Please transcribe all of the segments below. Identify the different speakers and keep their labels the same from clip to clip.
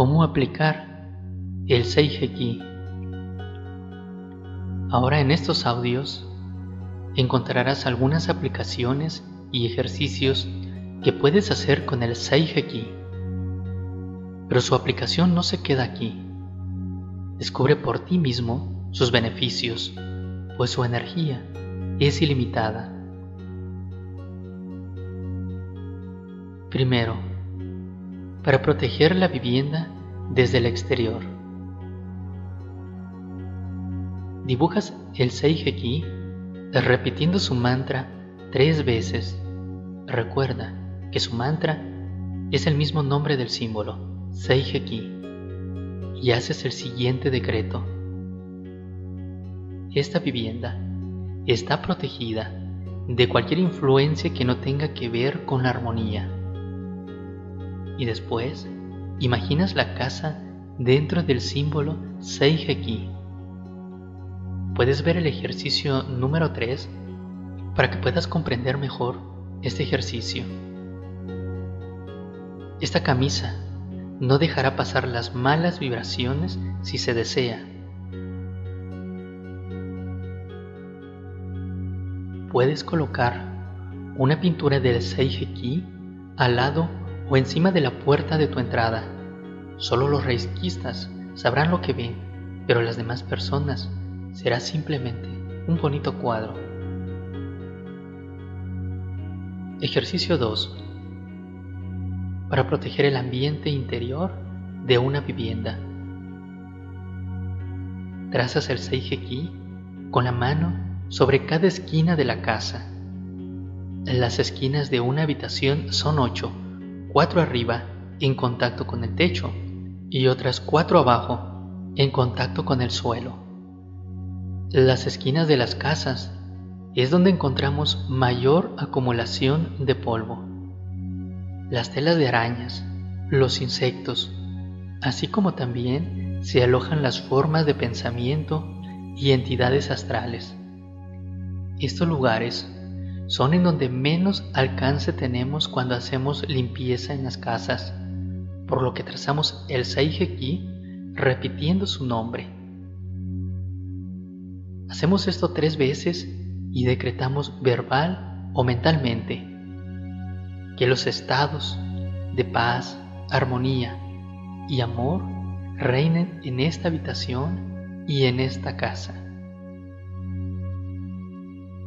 Speaker 1: cómo aplicar el Seiheki. Ahora en estos audios encontrarás algunas aplicaciones y ejercicios que puedes hacer con el Seiheki. Pero su aplicación no se queda aquí. Descubre por ti mismo sus beneficios, pues su energía es ilimitada. Primero, para proteger la vivienda desde el exterior. Dibujas el Seiheki repitiendo su mantra tres veces. Recuerda que su mantra es el mismo nombre del símbolo, Seiheki, y haces el siguiente decreto. Esta vivienda está protegida de cualquier influencia que no tenga que ver con la armonía y después imaginas la casa dentro del símbolo Seiheki. Puedes ver el ejercicio número 3 para que puedas comprender mejor este ejercicio. Esta camisa no dejará pasar las malas vibraciones si se desea. Puedes colocar una pintura del Seiheki al lado o encima de la puerta de tu entrada. Solo los reisquistas sabrán lo que ven, pero las demás personas será simplemente un bonito cuadro. Ejercicio 2. Para proteger el ambiente interior de una vivienda. Trazas el Seiheki con la mano sobre cada esquina de la casa. Las esquinas de una habitación son ocho cuatro arriba en contacto con el techo y otras cuatro abajo en contacto con el suelo. Las esquinas de las casas es donde encontramos mayor acumulación de polvo. Las telas de arañas, los insectos, así como también se alojan las formas de pensamiento y entidades astrales. Estos lugares son en donde menos alcance tenemos cuando hacemos limpieza en las casas, por lo que trazamos el Seiheki repitiendo su nombre. Hacemos esto tres veces y decretamos verbal o mentalmente que los estados de paz, armonía y amor reinen en esta habitación y en esta casa.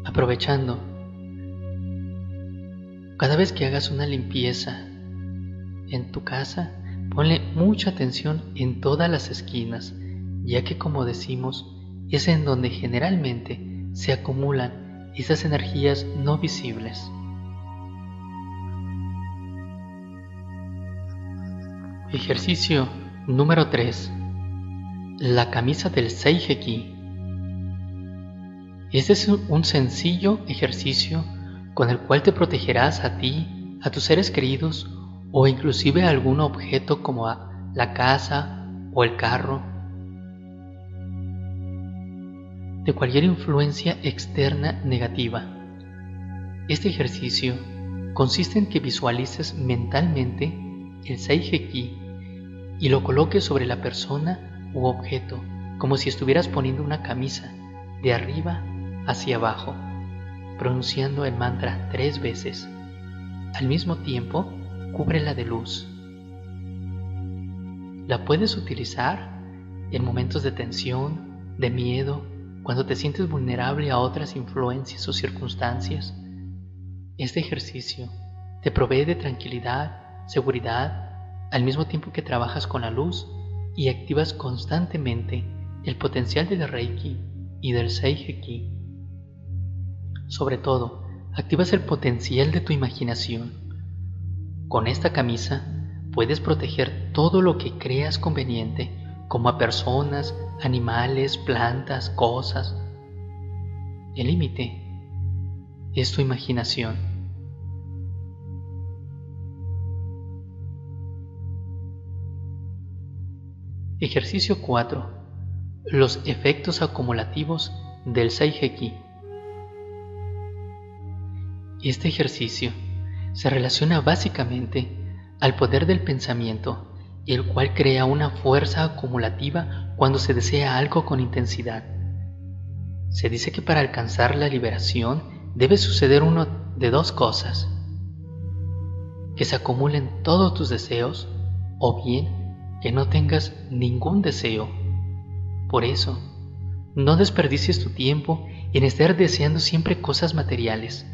Speaker 1: Aprovechando cada vez que hagas una limpieza en tu casa, ponle mucha atención en todas las esquinas, ya que como decimos, es en donde generalmente se acumulan esas energías no visibles. Ejercicio número 3. La camisa del Seiheki. Este es un sencillo ejercicio con el cual te protegerás a ti, a tus seres queridos o inclusive a algún objeto como la casa o el carro, de cualquier influencia externa negativa. Este ejercicio consiste en que visualices mentalmente el Seiheki y lo coloques sobre la persona u objeto como si estuvieras poniendo una camisa de arriba hacia abajo pronunciando el mantra tres veces. Al mismo tiempo, cúbrela de luz. La puedes utilizar en momentos de tensión, de miedo, cuando te sientes vulnerable a otras influencias o circunstancias. Este ejercicio te provee de tranquilidad, seguridad, al mismo tiempo que trabajas con la luz y activas constantemente el potencial del Reiki y del Seiheki sobre todo, activas el potencial de tu imaginación. Con esta camisa puedes proteger todo lo que creas conveniente, como a personas, animales, plantas, cosas. El límite es tu imaginación. Ejercicio 4. Los efectos acumulativos del Seiheki. Este ejercicio se relaciona básicamente al poder del pensamiento el cual crea una fuerza acumulativa cuando se desea algo con intensidad. Se dice que para alcanzar la liberación debe suceder uno de dos cosas. Que se acumulen todos tus deseos o bien que no tengas ningún deseo. Por eso, no desperdicies tu tiempo en estar deseando siempre cosas materiales,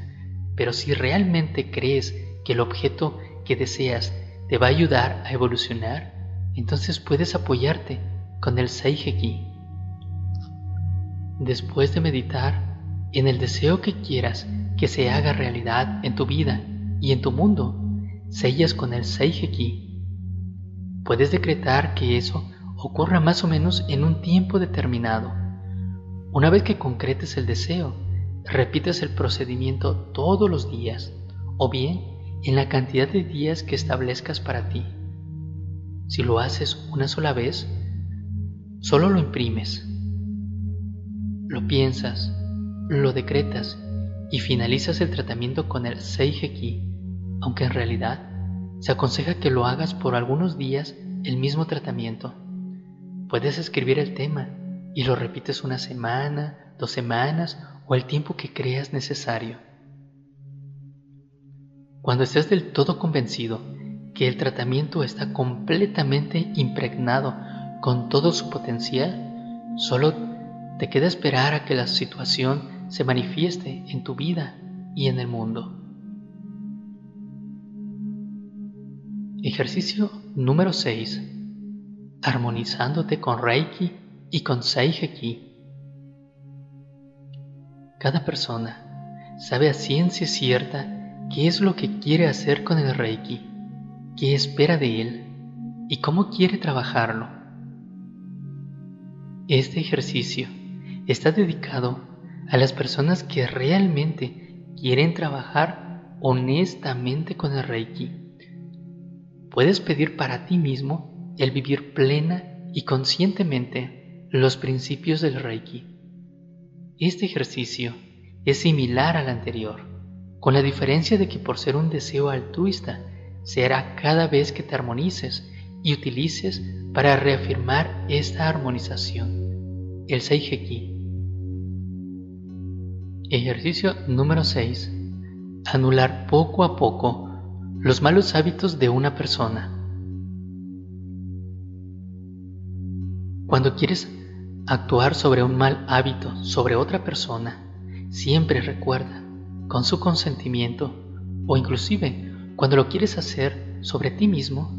Speaker 1: pero si realmente crees que el objeto que deseas te va a ayudar a evolucionar, entonces puedes apoyarte con el Seiheki. Después de meditar en el deseo que quieras que se haga realidad en tu vida y en tu mundo, sellas con el Seiheki. Puedes decretar que eso ocurra más o menos en un tiempo determinado. Una vez que concretes el deseo, repites el procedimiento todos los días o bien en la cantidad de días que establezcas para ti. Si lo haces una sola vez, solo lo imprimes, lo piensas, lo decretas y finalizas el tratamiento con el Seiheki, aunque en realidad se aconseja que lo hagas por algunos días el mismo tratamiento. Puedes escribir el tema y lo repites una semana, dos semanas o el tiempo que creas necesario. Cuando estés del todo convencido que el tratamiento está completamente impregnado con todo su potencial, solo te queda esperar a que la situación se manifieste en tu vida y en el mundo. Ejercicio número 6. Armonizándote con Reiki y con Seiheki. Cada persona sabe a ciencia cierta qué es lo que quiere hacer con el Reiki, qué espera de él y cómo quiere trabajarlo. Este ejercicio está dedicado a las personas que realmente quieren trabajar honestamente con el Reiki. Puedes pedir para ti mismo el vivir plena y conscientemente los principios del Reiki. Este ejercicio es similar al anterior con la diferencia de que por ser un deseo altruista, se hará cada vez que te armonices y utilices para reafirmar esta armonización, el Seiheki. Ejercicio número 6. Anular poco a poco los malos hábitos de una persona. Cuando quieres actuar sobre un mal hábito sobre otra persona, siempre recuerda con su consentimiento o inclusive cuando lo quieres hacer sobre ti mismo,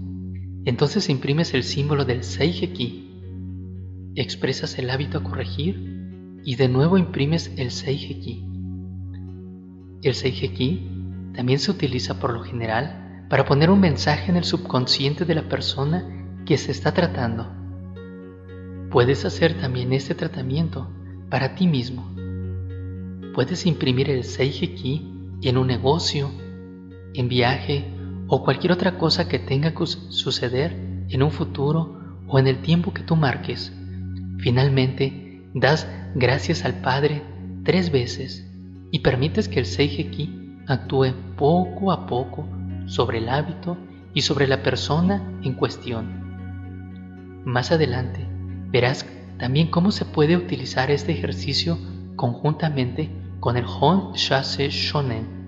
Speaker 1: entonces imprimes el símbolo del Seiheki, expresas el hábito a corregir y de nuevo imprimes el Seiheki. El Seiheki también se utiliza por lo general para poner un mensaje en el subconsciente de la persona que se está tratando. Puedes hacer también este tratamiento para ti mismo Puedes imprimir el Seiheki en un negocio, en viaje o cualquier otra cosa que tenga que suceder en un futuro o en el tiempo que tú marques. Finalmente, das gracias al Padre tres veces y permites que el Seiheki actúe poco a poco sobre el hábito y sobre la persona en cuestión. Más adelante verás también cómo se puede utilizar este ejercicio conjuntamente con el Hon Shase Shonen